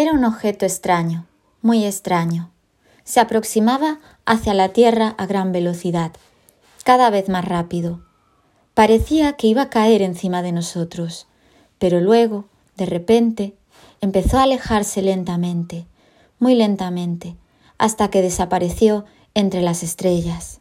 Era un objeto extraño, muy extraño. Se aproximaba hacia la Tierra a gran velocidad, cada vez más rápido. Parecía que iba a caer encima de nosotros, pero luego, de repente, empezó a alejarse lentamente, muy lentamente, hasta que desapareció entre las estrellas.